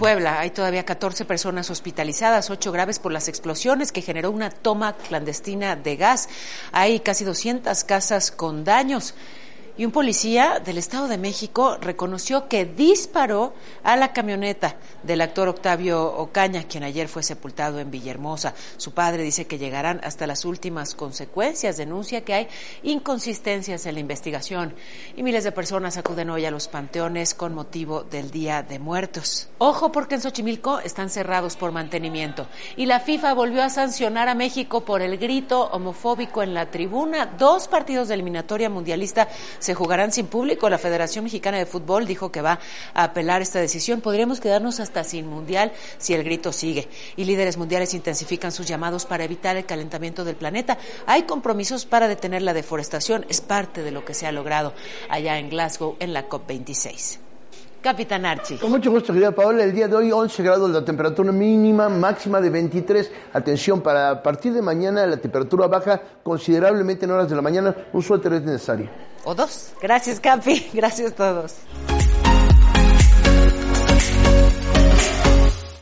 Puebla hay todavía 14 personas hospitalizadas, 8 graves por las explosiones que generó una toma clandestina de gas. Hay casi 200 casas con daños. Y un policía del Estado de México reconoció que disparó a la camioneta del actor Octavio Ocaña, quien ayer fue sepultado en Villahermosa. Su padre dice que llegarán hasta las últimas consecuencias. Denuncia que hay inconsistencias en la investigación. Y miles de personas acuden hoy a los panteones con motivo del Día de Muertos. Ojo porque en Xochimilco están cerrados por mantenimiento. Y la FIFA volvió a sancionar a México por el grito homofóbico en la tribuna. Dos partidos de eliminatoria mundialista se jugarán sin público. La Federación Mexicana de Fútbol dijo que va a apelar esta decisión. Podríamos quedarnos hasta sin mundial si el grito sigue. Y líderes mundiales intensifican sus llamados para evitar el calentamiento del planeta. Hay compromisos para detener la deforestación. Es parte de lo que se ha logrado allá en Glasgow en la COP26. Capitán Archie. Con mucho gusto, querida Paola. El día de hoy 11 grados la temperatura mínima, máxima de 23. Atención, para a partir de mañana la temperatura baja considerablemente en horas de la mañana. Un suéter es necesario. O dos. Gracias, Capi. Gracias a todos.